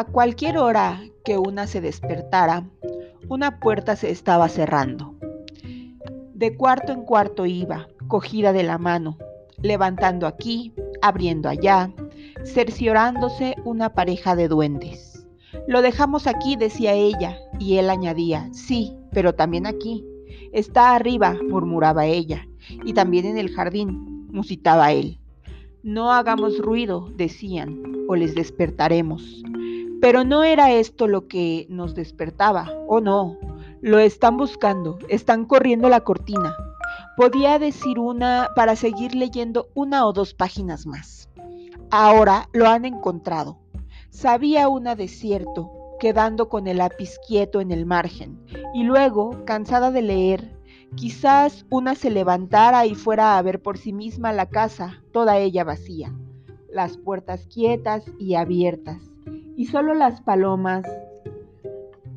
A cualquier hora que una se despertara, una puerta se estaba cerrando. De cuarto en cuarto iba, cogida de la mano, levantando aquí, abriendo allá, cerciorándose una pareja de duendes. Lo dejamos aquí, decía ella, y él añadía, sí, pero también aquí. Está arriba, murmuraba ella, y también en el jardín, musitaba él. No hagamos ruido, decían, o les despertaremos. Pero no era esto lo que nos despertaba, oh no, lo están buscando, están corriendo la cortina. Podía decir una para seguir leyendo una o dos páginas más. Ahora lo han encontrado. Sabía una de cierto, quedando con el lápiz quieto en el margen, y luego, cansada de leer, quizás una se levantara y fuera a ver por sí misma la casa, toda ella vacía, las puertas quietas y abiertas, y solo las palomas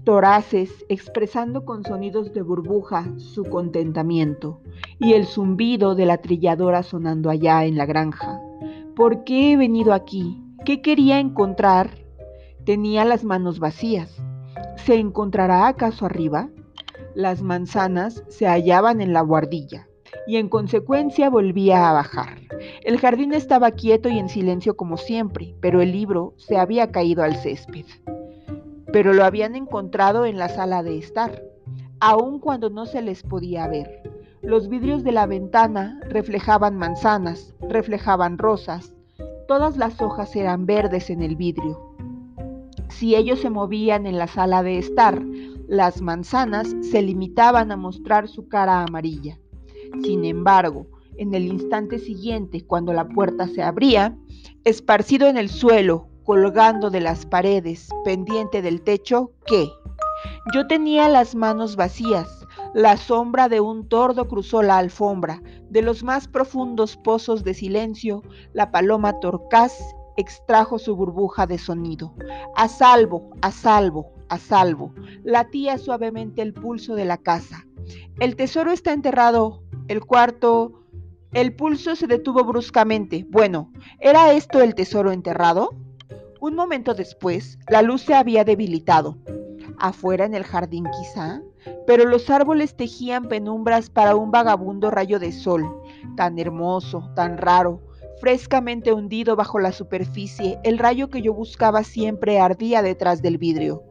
toraces expresando con sonidos de burbuja su contentamiento, y el zumbido de la trilladora sonando allá en la granja. ¿Por qué he venido aquí? ¿Qué quería encontrar? Tenía las manos vacías. ¿Se encontrará acaso arriba? Las manzanas se hallaban en la guardilla y en consecuencia volvía a bajar. El jardín estaba quieto y en silencio como siempre, pero el libro se había caído al césped. Pero lo habían encontrado en la sala de estar, aun cuando no se les podía ver. Los vidrios de la ventana reflejaban manzanas, reflejaban rosas. Todas las hojas eran verdes en el vidrio. Si ellos se movían en la sala de estar, las manzanas se limitaban a mostrar su cara amarilla. Sin embargo, en el instante siguiente, cuando la puerta se abría, esparcido en el suelo, colgando de las paredes, pendiente del techo, ¿qué? Yo tenía las manos vacías, la sombra de un tordo cruzó la alfombra. De los más profundos pozos de silencio, la paloma torcaz extrajo su burbuja de sonido. A salvo, a salvo, a salvo. Latía suavemente el pulso de la casa. El tesoro está enterrado. El cuarto... El pulso se detuvo bruscamente. Bueno, ¿era esto el tesoro enterrado? Un momento después, la luz se había debilitado. Afuera en el jardín quizá, pero los árboles tejían penumbras para un vagabundo rayo de sol, tan hermoso, tan raro, frescamente hundido bajo la superficie, el rayo que yo buscaba siempre ardía detrás del vidrio.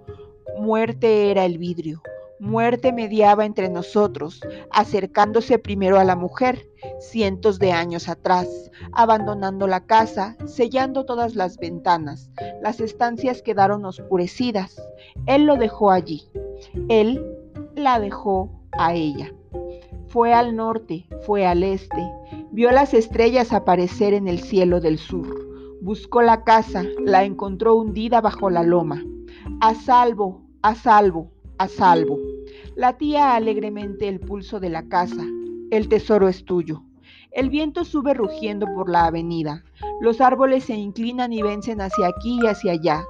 Muerte era el vidrio, muerte mediaba entre nosotros, acercándose primero a la mujer, cientos de años atrás, abandonando la casa, sellando todas las ventanas. Las estancias quedaron oscurecidas. Él lo dejó allí. Él la dejó a ella. Fue al norte, fue al este, vio las estrellas aparecer en el cielo del sur. Buscó la casa, la encontró hundida bajo la loma. A salvo, a salvo, a salvo. Latía alegremente el pulso de la casa. El tesoro es tuyo. El viento sube rugiendo por la avenida. Los árboles se inclinan y vencen hacia aquí y hacia allá.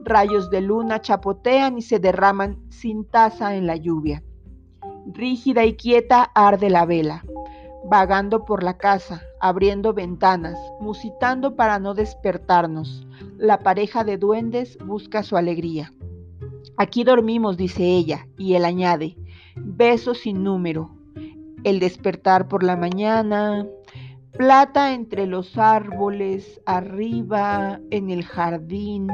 Rayos de luna chapotean y se derraman sin taza en la lluvia. Rígida y quieta arde la vela, vagando por la casa, abriendo ventanas, musitando para no despertarnos. La pareja de duendes busca su alegría. Aquí dormimos, dice ella, y él añade, besos sin número. El despertar por la mañana, plata entre los árboles, arriba en el jardín.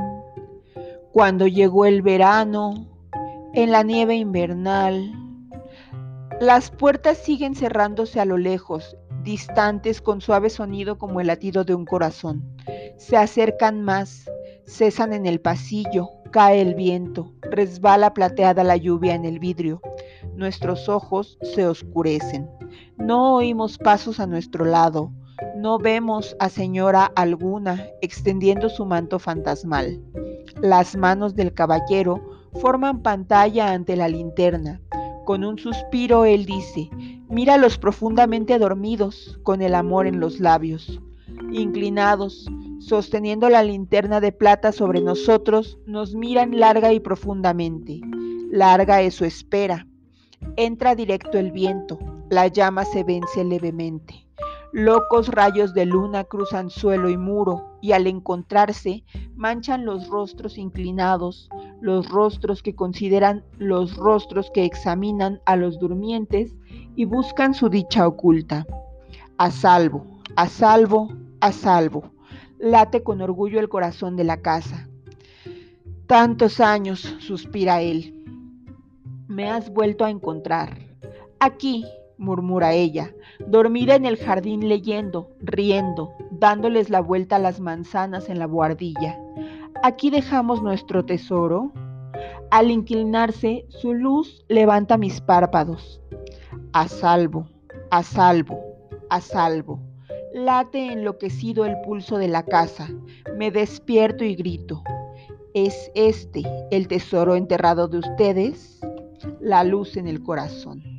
Cuando llegó el verano, en la nieve invernal, las puertas siguen cerrándose a lo lejos, distantes con suave sonido como el latido de un corazón. Se acercan más, cesan en el pasillo, cae el viento, resbala plateada la lluvia en el vidrio. Nuestros ojos se oscurecen. No oímos pasos a nuestro lado, no vemos a señora alguna extendiendo su manto fantasmal. Las manos del caballero forman pantalla ante la linterna. Con un suspiro él dice, míralos profundamente dormidos, con el amor en los labios. Inclinados, sosteniendo la linterna de plata sobre nosotros, nos miran larga y profundamente. Larga es su espera. Entra directo el viento, la llama se vence levemente. Locos rayos de luna cruzan suelo y muro y al encontrarse manchan los rostros inclinados, los rostros que consideran los rostros que examinan a los durmientes y buscan su dicha oculta. A salvo, a salvo, a salvo. Late con orgullo el corazón de la casa. Tantos años, suspira él. Me has vuelto a encontrar. Aquí, murmura ella, dormida en el jardín leyendo, riendo, dándoles la vuelta a las manzanas en la buhardilla. Aquí dejamos nuestro tesoro. Al inclinarse, su luz levanta mis párpados. A salvo, a salvo, a salvo. Late enloquecido el pulso de la casa. Me despierto y grito. ¿Es este el tesoro enterrado de ustedes? La luz en el corazón.